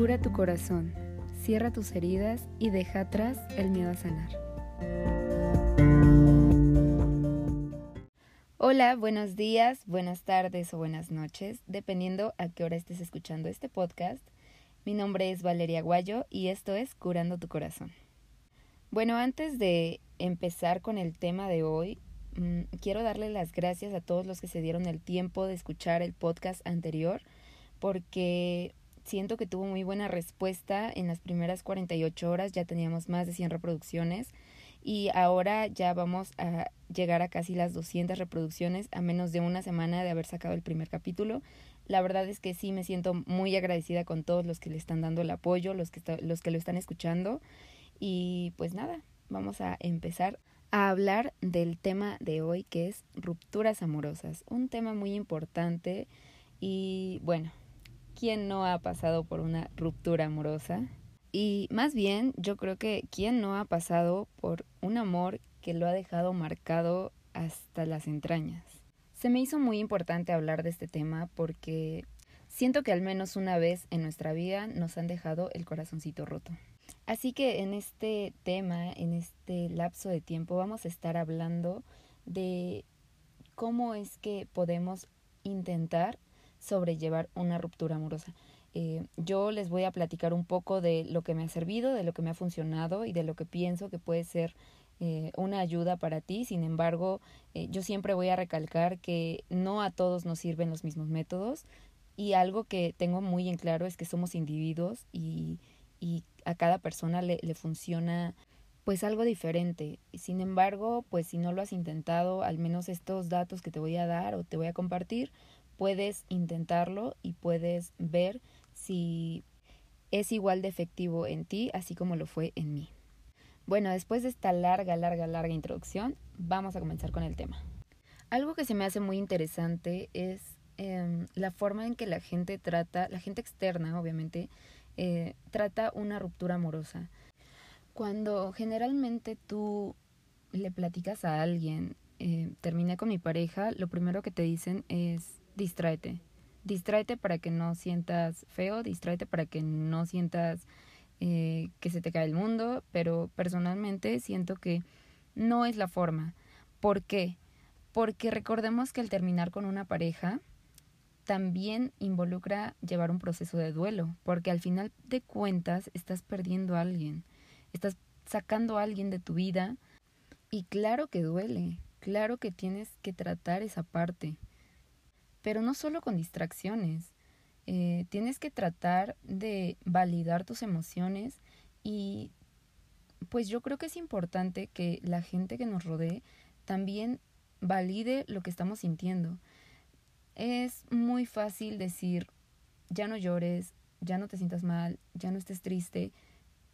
Cura tu corazón, cierra tus heridas y deja atrás el miedo a sanar. Hola, buenos días, buenas tardes o buenas noches, dependiendo a qué hora estés escuchando este podcast. Mi nombre es Valeria Guayo y esto es Curando tu Corazón. Bueno, antes de empezar con el tema de hoy, mm, quiero darle las gracias a todos los que se dieron el tiempo de escuchar el podcast anterior, porque siento que tuvo muy buena respuesta. En las primeras 48 horas ya teníamos más de 100 reproducciones y ahora ya vamos a llegar a casi las 200 reproducciones a menos de una semana de haber sacado el primer capítulo. La verdad es que sí me siento muy agradecida con todos los que le están dando el apoyo, los que, los que lo están escuchando. Y pues nada, vamos a empezar a hablar del tema de hoy que es rupturas amorosas. Un tema muy importante y bueno, ¿quién no ha pasado por una ruptura amorosa? Y más bien, yo creo que ¿quién no ha pasado por un amor que lo ha dejado marcado hasta las entrañas? Se me hizo muy importante hablar de este tema porque siento que al menos una vez en nuestra vida nos han dejado el corazoncito roto. Así que en este tema, en este lapso de tiempo, vamos a estar hablando de cómo es que podemos intentar sobrellevar una ruptura amorosa. Eh, yo les voy a platicar un poco de lo que me ha servido, de lo que me ha funcionado y de lo que pienso que puede ser eh, una ayuda para ti. Sin embargo, eh, yo siempre voy a recalcar que no a todos nos sirven los mismos métodos y algo que tengo muy en claro es que somos individuos y, y a cada persona le, le funciona pues algo diferente. Sin embargo, pues si no lo has intentado, al menos estos datos que te voy a dar o te voy a compartir, puedes intentarlo y puedes ver si es igual de efectivo en ti así como lo fue en mí. Bueno, después de esta larga, larga, larga introducción, vamos a comenzar con el tema. Algo que se me hace muy interesante es em, la forma en que la gente trata, la gente externa obviamente, eh, trata una ruptura amorosa. Cuando generalmente tú le platicas a alguien, eh, terminé con mi pareja, lo primero que te dicen es distráete. Distráete para que no sientas feo, distráete para que no sientas eh, que se te cae el mundo, pero personalmente siento que no es la forma. ¿Por qué? Porque recordemos que el terminar con una pareja también involucra llevar un proceso de duelo, porque al final de cuentas estás perdiendo a alguien, estás sacando a alguien de tu vida y claro que duele, claro que tienes que tratar esa parte, pero no solo con distracciones, eh, tienes que tratar de validar tus emociones y pues yo creo que es importante que la gente que nos rodee también valide lo que estamos sintiendo. Es muy fácil decir, ya no llores, ya no te sientas mal, ya no estés triste,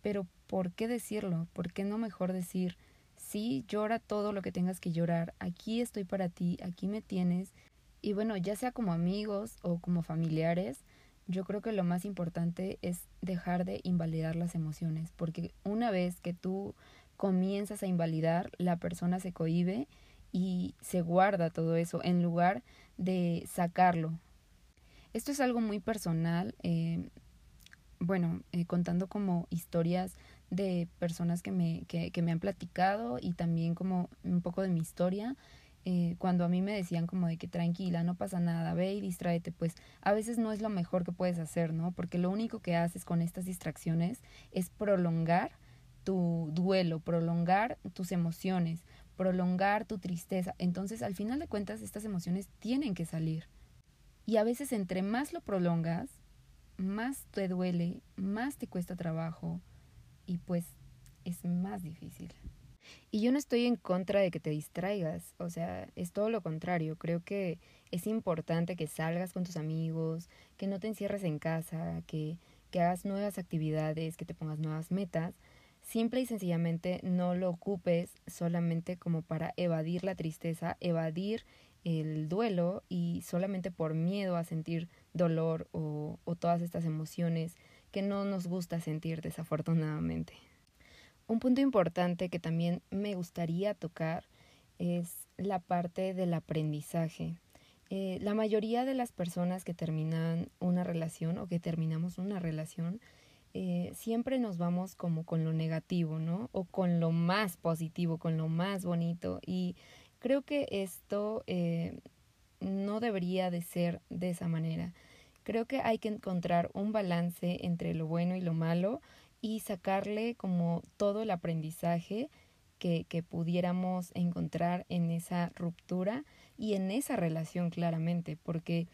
pero ¿por qué decirlo? ¿Por qué no mejor decir, sí, llora todo lo que tengas que llorar, aquí estoy para ti, aquí me tienes, y bueno, ya sea como amigos o como familiares, yo creo que lo más importante es dejar de invalidar las emociones, porque una vez que tú comienzas a invalidar, la persona se cohibe y se guarda todo eso en lugar de sacarlo. Esto es algo muy personal, eh, bueno, eh, contando como historias de personas que me, que, que me han platicado y también como un poco de mi historia. Eh, cuando a mí me decían como de que tranquila, no pasa nada, ve y distráete, pues a veces no es lo mejor que puedes hacer, ¿no? Porque lo único que haces con estas distracciones es prolongar tu duelo, prolongar tus emociones, prolongar tu tristeza. Entonces, al final de cuentas, estas emociones tienen que salir. Y a veces entre más lo prolongas, más te duele, más te cuesta trabajo y pues es más difícil. Y yo no estoy en contra de que te distraigas, o sea, es todo lo contrario. Creo que es importante que salgas con tus amigos, que no te encierres en casa, que, que hagas nuevas actividades, que te pongas nuevas metas. Simple y sencillamente no lo ocupes solamente como para evadir la tristeza, evadir el duelo y solamente por miedo a sentir dolor o, o todas estas emociones que no nos gusta sentir desafortunadamente. Un punto importante que también me gustaría tocar es la parte del aprendizaje. Eh, la mayoría de las personas que terminan una relación o que terminamos una relación, eh, siempre nos vamos como con lo negativo, ¿no? O con lo más positivo, con lo más bonito. Y creo que esto eh, no debería de ser de esa manera. Creo que hay que encontrar un balance entre lo bueno y lo malo y sacarle como todo el aprendizaje que, que pudiéramos encontrar en esa ruptura y en esa relación claramente, porque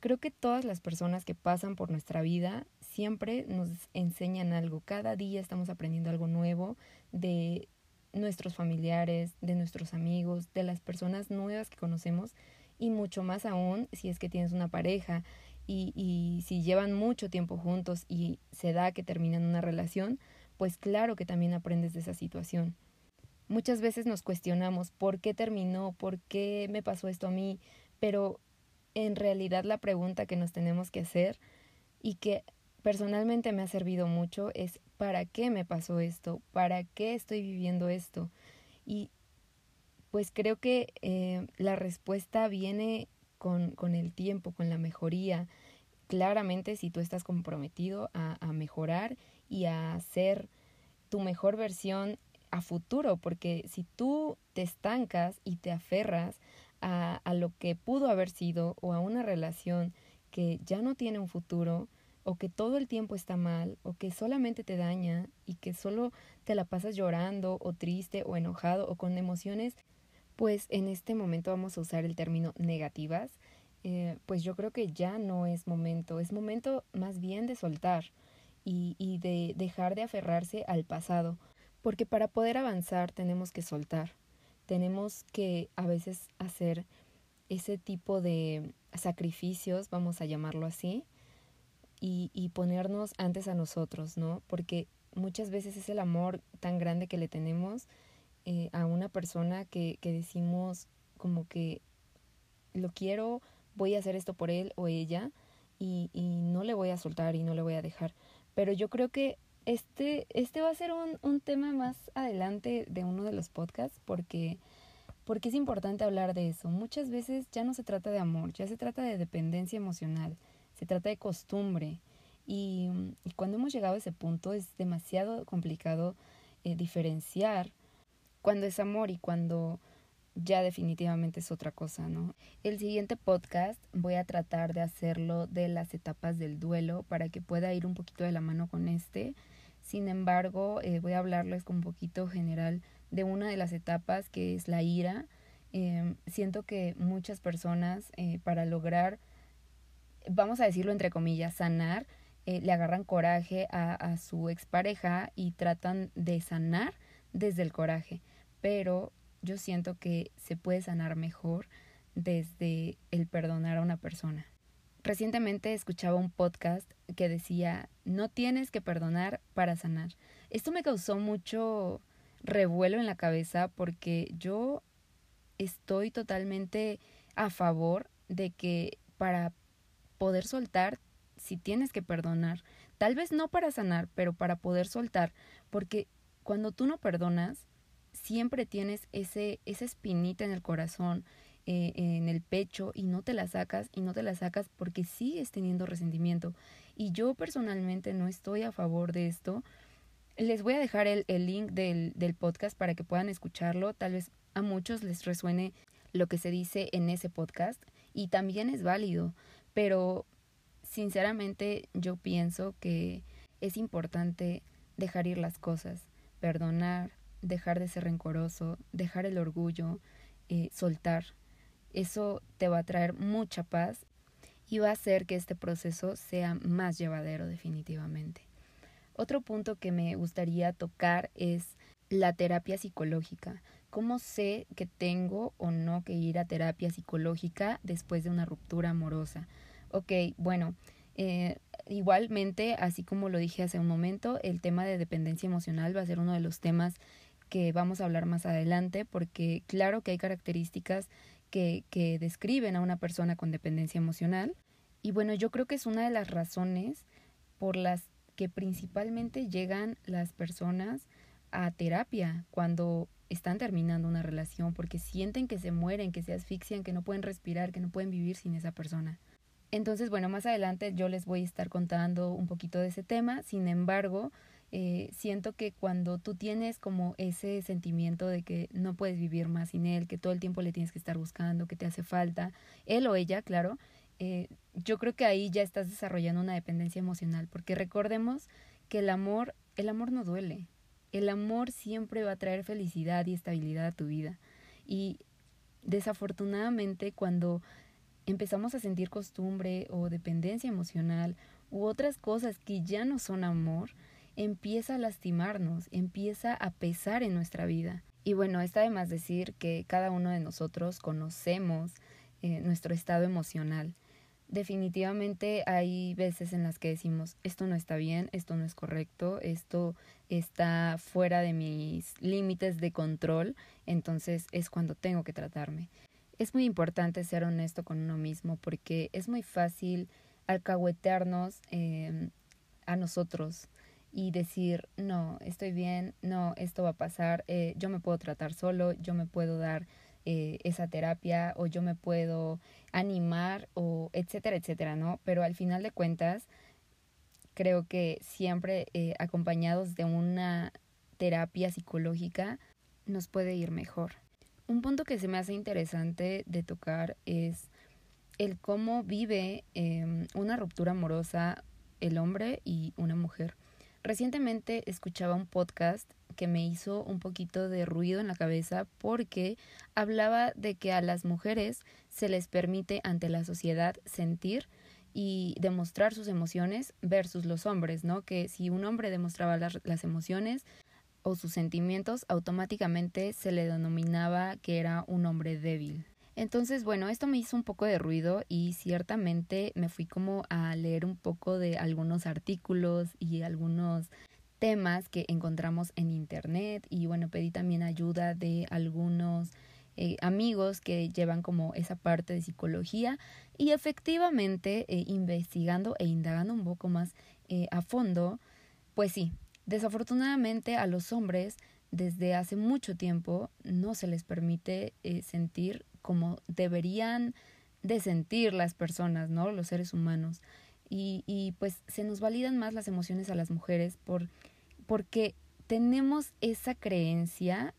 creo que todas las personas que pasan por nuestra vida siempre nos enseñan algo, cada día estamos aprendiendo algo nuevo de nuestros familiares, de nuestros amigos, de las personas nuevas que conocemos y mucho más aún si es que tienes una pareja y, si llevan mucho tiempo juntos y se da que terminan una relación, pues claro que también aprendes de esa situación. Muchas veces nos cuestionamos por qué terminó, por qué me pasó esto a mí, pero en realidad la pregunta que nos tenemos que hacer y que personalmente me ha servido mucho es ¿para qué me pasó esto? ¿Para qué estoy viviendo esto? Y pues creo que eh, la respuesta viene con, con, el tiempo, con la mejoría. Claramente si tú estás comprometido a, mejorar y a ser tu mejor versión a futuro, porque si tú te estancas y te aferras a, a lo que pudo haber sido o a una relación que ya no tiene un futuro, o que todo el tiempo está mal, o que solamente te daña y que solo te la pasas llorando o triste o enojado o con emociones, pues en este momento vamos a usar el término negativas, eh, pues yo creo que ya no es momento, es momento más bien de soltar y, y de dejar de aferrarse al pasado porque para poder avanzar tenemos que soltar, tenemos que a veces hacer ese tipo de sacrificios, vamos a llamarlo así, y, y ponernos antes a nosotros, ¿no? Porque muchas veces es el amor tan grande que le tenemos eh, a una persona que, que decimos como que lo quiero, voy a hacer esto por él o ella y, y no le voy a soltar y no le voy a dejar. Pero yo creo que este, este va a ser un, un tema más adelante de uno de los podcasts porque, porque es importante hablar de eso. Muchas veces ya no se trata de amor, ya se trata de dependencia emocional, se trata de costumbre. Y, y cuando hemos llegado a ese punto es demasiado complicado eh, diferenciar cuando es amor y cuando ya definitivamente es otra cosa, ¿no? El siguiente podcast voy a tratar de hacerlo de las etapas del duelo para que pueda ir un poquito de la mano con este. Sin embargo, eh, voy a hablarles con un poquito general de una de las etapas que es la ira. Eh, siento que muchas personas eh, para lograr, vamos a decirlo entre comillas, sanar, eh, le agarran coraje a, a su expareja y tratan de sanar desde el coraje. Pero yo siento que se puede sanar mejor desde el perdonar a una persona. Recientemente escuchaba un podcast que decía, no tienes que perdonar para sanar. Esto me causó mucho revuelo en la cabeza porque yo estoy totalmente a favor de que para poder soltar, si tienes que perdonar, tal vez no para sanar, pero para poder soltar, porque cuando tú no perdonas, siempre tienes ese, esa espinita en el corazón, eh, en el pecho y no te la sacas y no te la sacas porque sigues teniendo resentimiento. Y yo personalmente no estoy a favor de esto. Les voy a dejar el, el link del, del podcast para que puedan escucharlo. Tal vez a muchos les resuene lo que se dice en ese podcast y también es válido, pero sinceramente yo pienso que es importante dejar ir las cosas, perdonar, dejar de ser rencoroso, dejar el orgullo, eh, soltar. Eso te va a traer mucha paz y va a hacer que este proceso sea más llevadero definitivamente. Otro punto que me gustaría tocar es la terapia psicológica. ¿Cómo sé que tengo o no que ir a terapia psicológica después de una ruptura amorosa? Ok, bueno, eh, igualmente, así como lo dije hace un momento, el tema de dependencia emocional va a ser uno de los temas que vamos a hablar más adelante, porque claro que hay características que, que describen a una persona con dependencia emocional. Y bueno, yo creo que es una de las razones por las que principalmente llegan las personas a terapia cuando están terminando una relación, porque sienten que se mueren, que se asfixian, que no pueden respirar, que no pueden vivir sin esa persona. Entonces, bueno, más adelante yo les voy a estar contando un poquito de ese tema, sin embargo, eh, siento que cuando tú tienes como ese sentimiento de que no puedes vivir más sin él, que todo el tiempo le tienes que estar buscando, que te hace falta, él o ella, claro, eh, yo creo que ahí ya estás desarrollando una dependencia emocional, porque recordemos que el amor, el amor no duele, el amor siempre va a traer felicidad y estabilidad a tu vida. Y desafortunadamente cuando empezamos a sentir costumbre o dependencia emocional u otras cosas que ya no son amor, empieza a lastimarnos, empieza a pesar en nuestra vida. Y bueno, está de más decir que cada uno de nosotros conocemos eh, nuestro estado emocional. Definitivamente hay veces en las que decimos, esto no está bien, esto no es correcto, esto está fuera de mis límites de control, entonces es cuando tengo que tratarme es muy importante ser honesto con uno mismo porque es muy fácil alcahuetearnos em, a nosotros y decir, no, estoy bien, no, esto va a pasar, eh, yo me puedo tratar solo, yo me puedo dar eh, esa terapia o yo me puedo animar o etcétera, etcétera, ¿no? Pero al final de cuentas, creo que siempre eh, acompañados de una terapia psicológica nos puede ir mejor. Un punto que se me hace interesante de tocar es el cómo vive em, una ruptura amorosa el hombre y una mujer. Recientemente escuchaba un podcast que me hizo un poquito de ruido en la cabeza porque hablaba de que a las mujeres se les permite ante la sociedad sentir y demostrar sus emociones versus los hombres, ¿no? Que si un hombre demostraba las, las emociones, o sus sentimientos, automáticamente se le denominaba que era un hombre débil. Entonces, bueno, esto me hizo un poco de ruido y ciertamente me fui como a leer un poco de algunos artículos y algunos temas que encontramos en internet y bueno, pedí también ayuda de algunos eh, amigos que llevan como esa parte de psicología y efectivamente eh, investigando e indagando un poco más eh, a fondo, pues sí, Desafortunadamente a los hombres desde hace mucho tiempo no se les permite sentir como deberían de sentir las personas, ¿no? Los seres humanos. Y, y pues se nos validan más las emociones a las mujeres por, porque tenemos esa creencia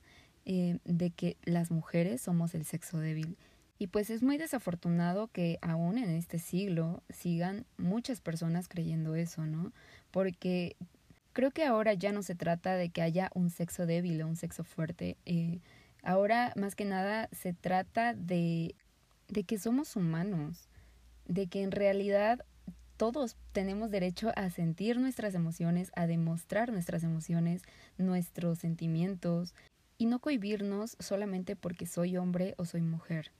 eh, de que las mujeres somos el sexo débil. Y pues es muy desafortunado que aún en este siglo sigan muchas personas creyendo eso, ¿no? Porque creo que ahora ya no se trata de que haya un sexo débil o un sexo fuerte. Eh, ahora más que nada se trata de, de que somos humanos, de que en realidad todos tenemos derecho a sentir nuestras emociones, a demostrar nuestras emociones, nuestros sentimientos y no cohibirnos solamente porque soy hombre o soy mujer.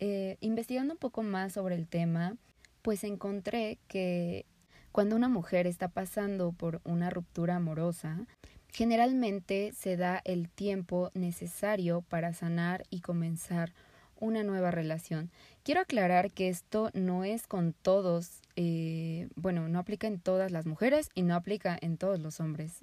Eh, investigando un poco más sobre el tema, pues encontré que cuando una mujer está pasando por una ruptura amorosa, generalmente se da el tiempo necesario para sanar y comenzar una nueva relación. Quiero aclarar que esto no es con todos, eh, bueno, no aplica en todas las mujeres y no aplica en todos los hombres.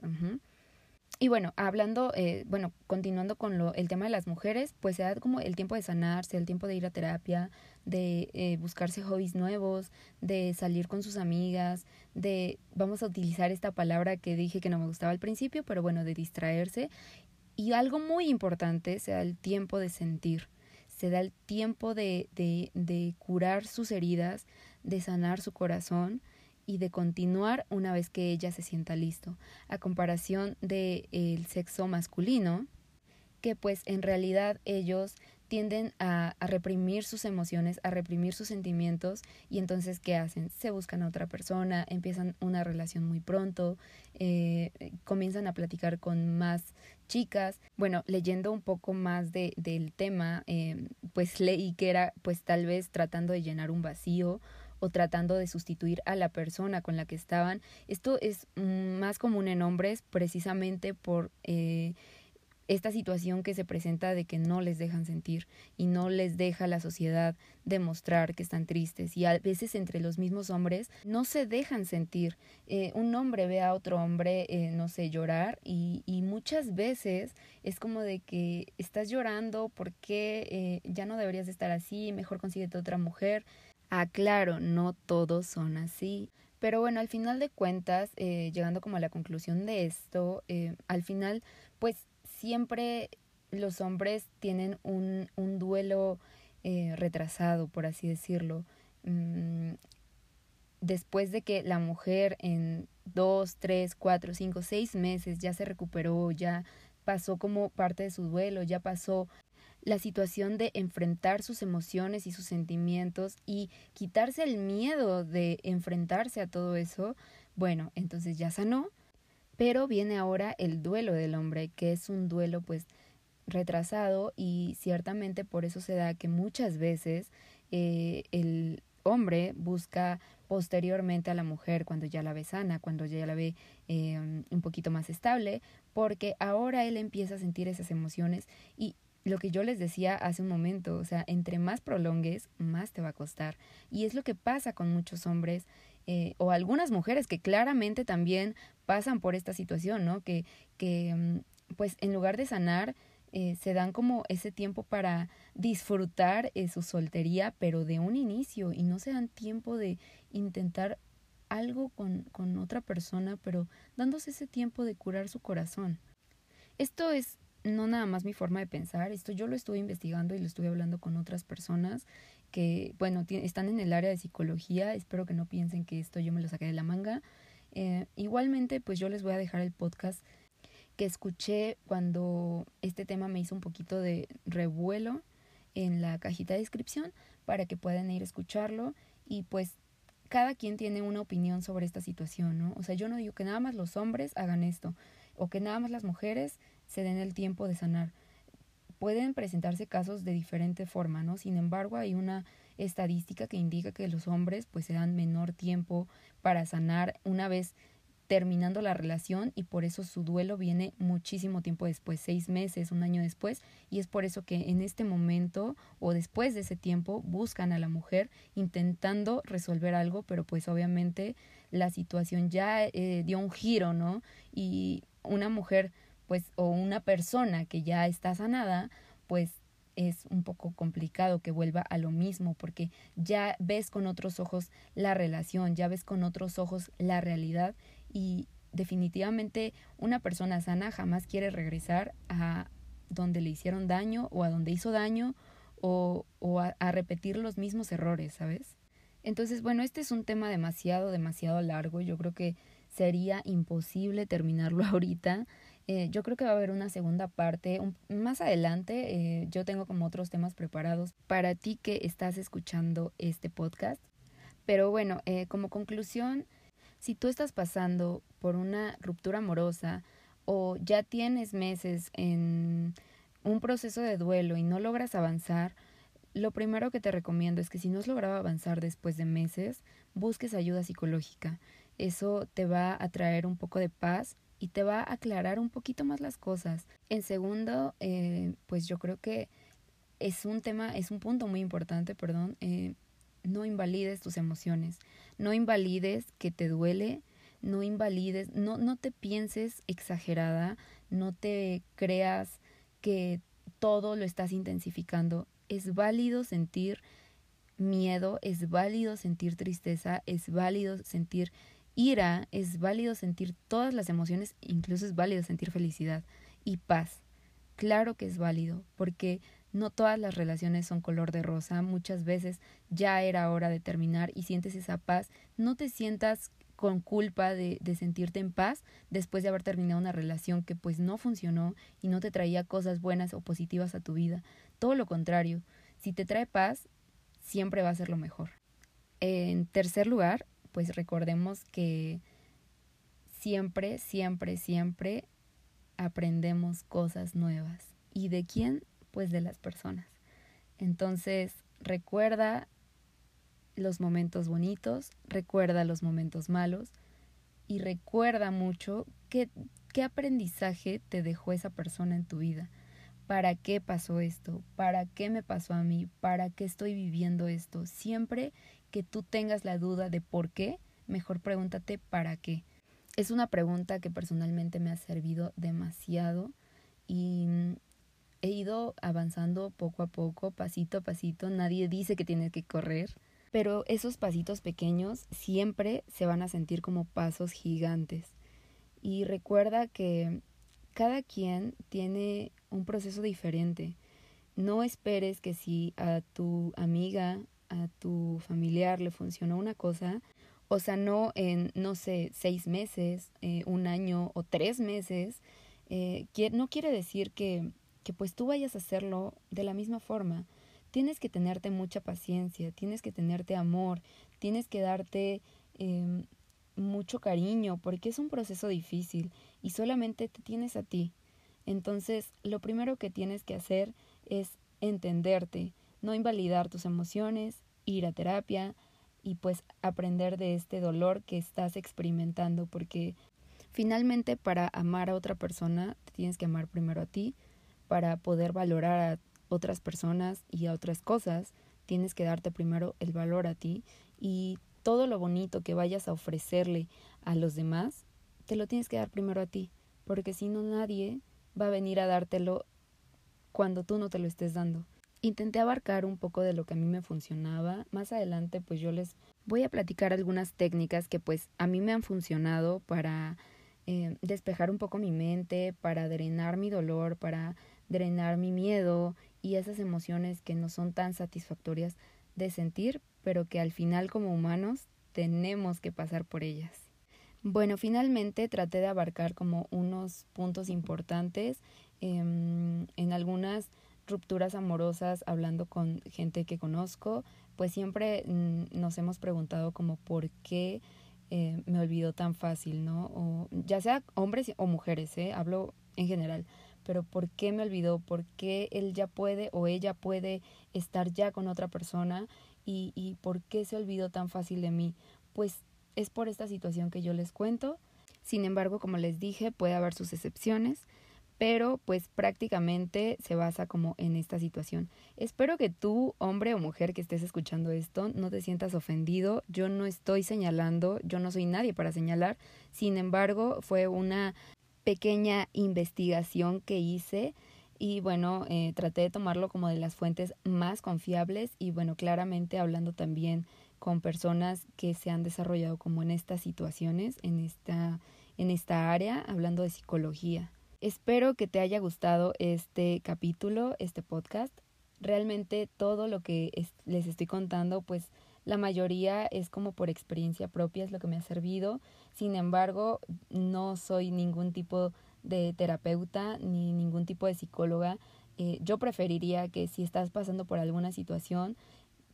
Y bueno, hablando, eh, bueno, continuando con lo, el tema de las mujeres, pues se da como el tiempo de sanarse, el tiempo de ir a terapia, de eh, buscarse hobbies nuevos, de salir con sus amigas, de, vamos a utilizar esta palabra que dije que no me gustaba al principio, pero bueno, de distraerse. Y algo muy importante, se da el tiempo de sentir, se da el tiempo de, de, de curar sus heridas, de sanar su corazón y de continuar una vez que ella se sienta listo, a comparación del el sexo masculino, que pues en realidad ellos tienden a, reprimir sus emociones, a reprimir sus sentimientos y entonces ¿qué hacen? Se buscan a otra persona, empiezan una relación muy pronto, eh, comienzan a platicar con más chicas. Bueno, leyendo un poco más de, del tema, eh, pues leí que era pues tal vez tratando de llenar un vacío o tratando de sustituir a la persona con la que estaban. Esto es más común en hombres precisamente por... Eh, esta situación que se presenta de que no les dejan sentir y no les deja la sociedad demostrar que están tristes y a veces entre los mismos hombres no se dejan sentir. Eh, un hombre ve a otro hombre, eh, no sé, llorar y, muchas veces es como de que estás llorando porque eh, ya no deberías estar así, mejor consíguete otra mujer. Ah, claro, no todos son así. Pero bueno, al final de cuentas, llegando como a la conclusión de esto, al final, pues siempre los hombres tienen un, un duelo eh, retrasado, por así decirlo. Mm, después de que la mujer en dos, tres, cuatro, cinco, seis meses ya se recuperó, ya pasó como parte de su duelo, ya pasó la situación de enfrentar sus emociones y sus sentimientos y quitarse el miedo de enfrentarse a todo eso, bueno, entonces ya sanó pero viene ahora el duelo del hombre, que es un duelo pues retrasado y ciertamente por eso se da que muchas veces eh, el hombre busca posteriormente a la mujer cuando ya la ve sana, cuando ya la ve eh, un poquito más estable, porque ahora él empieza a sentir esas emociones y lo que yo les decía hace un momento, o sea, entre más prolongues, más te va a costar. Y es lo que pasa con muchos hombres eh, o algunas mujeres que claramente también pasan por esta situación, ¿no? Que, que mm, pues en lugar de sanar, eh, se dan como ese tiempo para disfrutar eh, su soltería, pero de un inicio, y no se dan tiempo de intentar algo con, con otra persona, pero dándose ese tiempo de curar su corazón. Esto es no nada más mi forma de pensar, esto yo lo estuve investigando y lo estuve hablando con otras personas que, bueno, están en el área de psicología, espero que no piensen que esto yo me lo saqué de la manga. Eh, igualmente, pues yo les voy a dejar el podcast que escuché cuando este tema me hizo un poquito de revuelo en la cajita de descripción para que puedan ir a escucharlo y pues cada quien tiene una opinión sobre esta situación, ¿no? O sea, yo no digo que nada más los hombres hagan esto o que nada más las mujeres se den el tiempo de sanar pueden presentarse casos de diferente forma, ¿no? Sin embargo, hay una estadística que indica que los hombres pues se dan menor tiempo para sanar una vez terminando la relación y por eso su duelo viene muchísimo tiempo después, seis meses, un año después, y es por eso que en este momento o después de ese tiempo buscan a la mujer intentando resolver algo, pero pues obviamente la situación ya eh, dio un giro, ¿no? Y una mujer pues o una persona que ya está sanada, pues es un poco complicado que vuelva a lo mismo porque ya ves con otros ojos la relación, ya ves con otros ojos la realidad y definitivamente una persona sana jamás quiere regresar a donde le hicieron daño o a donde hizo daño o, o a, a repetir los mismos errores, ¿sabes? Entonces, bueno, este es un tema demasiado, demasiado largo. Yo creo que sería imposible terminarlo ahorita. Eh, yo creo que va a haber una segunda parte más adelante. Eh, yo tengo como otros temas preparados para ti que estás escuchando este podcast. Pero bueno, eh, como conclusión, si tú estás pasando por una ruptura amorosa o ya tienes meses en un proceso de duelo y no logras avanzar, lo primero que te recomiendo es que si no has logrado avanzar después de meses, busques ayuda psicológica. Eso te va a traer un poco de paz y te va a aclarar un poquito más las cosas. En segundo, eh, pues yo creo que es un tema, es un punto muy importante, perdón, eh, no invalides tus emociones, no invalides que te duele, no invalides, no, no te pienses exagerada, no te creas que todo lo estás intensificando. Es válido sentir miedo, es válido sentir tristeza, es válido sentir ira, es válido sentir todas las emociones, incluso es válido sentir felicidad y paz. Claro que es válido, porque no todas las relaciones son color de rosa, muchas veces ya era hora de terminar y sientes esa paz, no te sientas con culpa de, de, sentirte en paz después de haber terminado una relación que pues no funcionó y no te traía cosas buenas o positivas a tu vida. Todo lo contrario, si te trae paz, siempre va a ser lo mejor. En tercer lugar, pues recordemos que siempre, siempre, siempre aprendemos cosas nuevas. ¿Y de quién? Pues de las personas. Entonces, recuerda los momentos bonitos, recuerda los momentos malos y recuerda mucho que ¿qué aprendizaje te dejó esa persona en tu vida? ¿Para qué pasó esto? ¿Para qué me pasó a mí? ¿Para qué estoy viviendo esto? Siempre que tú tengas la duda de por qué, mejor pregúntate para qué. Es una pregunta que personalmente me ha servido demasiado y he ido avanzando poco a poco, pasito a pasito. Nadie dice que tienes que correr, pero esos pasitos pequeños siempre se van a sentir como pasos gigantes. Y recuerda que cada quien tiene un proceso diferente. No esperes que si a tu amiga, a tu familiar le funcionó una cosa, o sea, no en, no sé, seis meses, eh, un año o tres meses, eh, no quiere decir que, que pues tú vayas a hacerlo de la misma forma. Tienes que tenerte mucha paciencia, tienes que tenerte amor, tienes que darte em, mucho cariño, porque es un proceso difícil y solamente te tienes a ti. Entonces, lo primero que tienes que hacer es entenderte, no invalidar tus emociones, ir a terapia y pues aprender de este dolor que estás experimentando, porque finalmente para amar a otra persona te tienes que amar primero a ti, para poder valorar a otras personas y a otras cosas, tienes que darte primero el valor a ti y todo lo bonito que vayas a ofrecerle a los demás, te lo tienes que dar primero a ti, porque si no nadie va a venir a dártelo cuando tú no te lo estés dando. Intenté abarcar un poco de lo que a mí me funcionaba. Más adelante pues yo les voy a platicar algunas técnicas que pues a mí me han funcionado para eh, despejar un poco mi mente, para drenar mi dolor, para drenar mi miedo y esas emociones que no son tan satisfactorias de sentir, pero que al final como humanos tenemos que pasar por ellas. Bueno, finalmente traté de abarcar como unos puntos importantes em, en algunas rupturas amorosas hablando con gente que conozco, pues siempre mm, nos hemos preguntado como por qué eh, me olvidó tan fácil, ¿no? O ya sea hombres o mujeres, ¿eh? Hablo en general pero ¿por qué me olvidó? ¿Por qué él ya puede o ella puede estar ya con otra persona? ¿Y, y por qué se olvidó tan fácil de mí? Pues es por esta situación que yo les cuento. Sin embargo, como les dije, puede haber sus excepciones, pero pues prácticamente se basa como en esta situación. Espero que tú, hombre o mujer que estés escuchando esto, no te sientas ofendido. Yo no estoy señalando, yo no soy nadie para señalar. Sin embargo, fue una pequeña investigación que hice y bueno, eh, traté de tomarlo como de las fuentes más confiables y bueno, claramente hablando también con personas que se han desarrollado como en estas situaciones, en esta, en esta área, hablando de psicología. Espero que te haya gustado este capítulo, este podcast. Realmente todo lo que les estoy contando, pues la mayoría es como por experiencia propia, es lo que me ha servido. Sin embargo, no soy ningún tipo de terapeuta ni ningún tipo de psicóloga. Eh, yo preferiría que si estás pasando por alguna situación,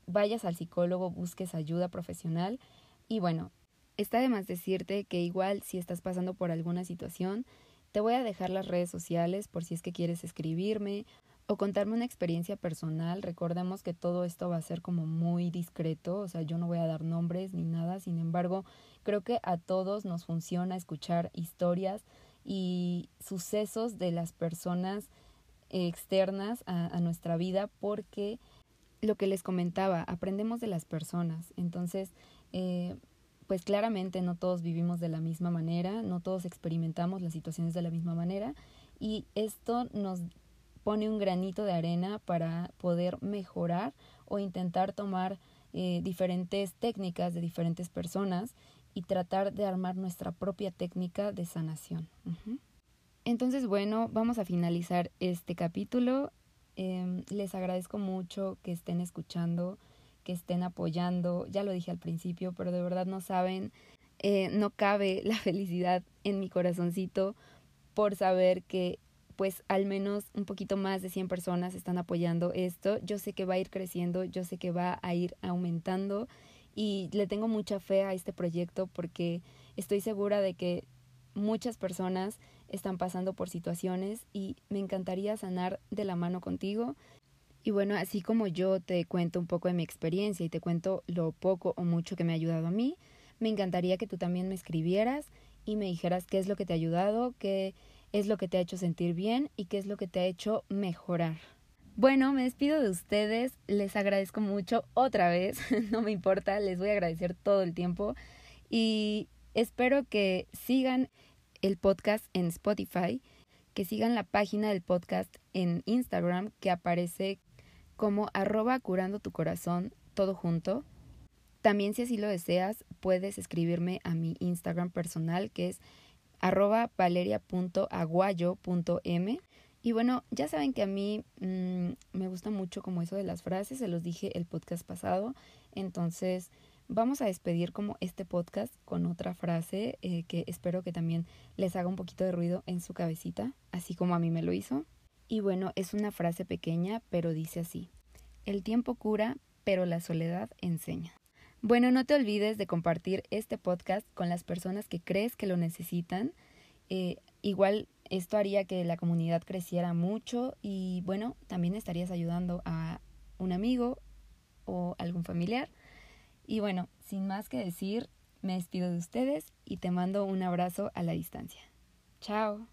vayas al psicólogo, busques ayuda profesional. Y bueno, está de más decirte que igual si estás pasando por alguna situación, te voy a dejar las redes sociales por si es que quieres escribirme o contarme una experiencia personal. Recordemos que todo esto va a ser como muy discreto, o sea, yo no voy a dar nombres ni nada, sin embargo, creo que a todos nos funciona escuchar historias y sucesos de las personas externas a, nuestra vida porque lo que les comentaba, aprendemos de las personas, entonces, eh, pues claramente no todos vivimos de la misma manera, no todos experimentamos las situaciones de la misma manera y esto nos pone un granito de arena para poder mejorar o intentar tomar eh, diferentes técnicas de diferentes personas y tratar de armar nuestra propia técnica de sanación. Entonces, bueno, vamos a finalizar este capítulo. Em, les agradezco mucho que estén escuchando, que estén apoyando. Ya lo dije al principio, pero de verdad no saben, eh, no cabe la felicidad en mi corazoncito por saber que pues al menos un poquito más de 100 personas están apoyando esto. Yo sé que va a ir creciendo, yo sé que va a ir aumentando y le tengo mucha fe a este proyecto porque estoy segura de que muchas personas están pasando por situaciones y me encantaría sanar de la mano contigo. Y bueno, así como yo te cuento un poco de mi experiencia y te cuento lo poco o mucho que me ha ayudado a mí, me encantaría que tú también me escribieras y me dijeras qué es lo que te ha ayudado, qué es lo que te ha hecho sentir bien y qué es lo que te ha hecho mejorar. Bueno, me despido de ustedes, les agradezco mucho otra vez, no me importa, les voy a agradecer todo el tiempo y espero que sigan el podcast en Spotify, que sigan la página del podcast en Instagram que aparece como arroba curando tu corazón todo junto. También si así lo deseas, puedes escribirme a mi Instagram personal que es arroba valeria.aguayo.m. Y bueno, ya saben que a mí mm, me gusta mucho como eso de las frases, se los dije el podcast pasado, entonces vamos a despedir como este podcast con otra frase eh, que espero que también les haga un poquito de ruido en su cabecita, así como a mí me lo hizo. Y bueno, es una frase pequeña, pero dice así, el tiempo cura, pero la soledad enseña. Bueno, no te olvides de compartir este podcast con las personas que crees que lo necesitan. Eh, igual esto haría que la comunidad creciera mucho y bueno, también estarías ayudando a un amigo o algún familiar. Y bueno, sin más que decir, me despido de ustedes y te mando un abrazo a la distancia. Chao.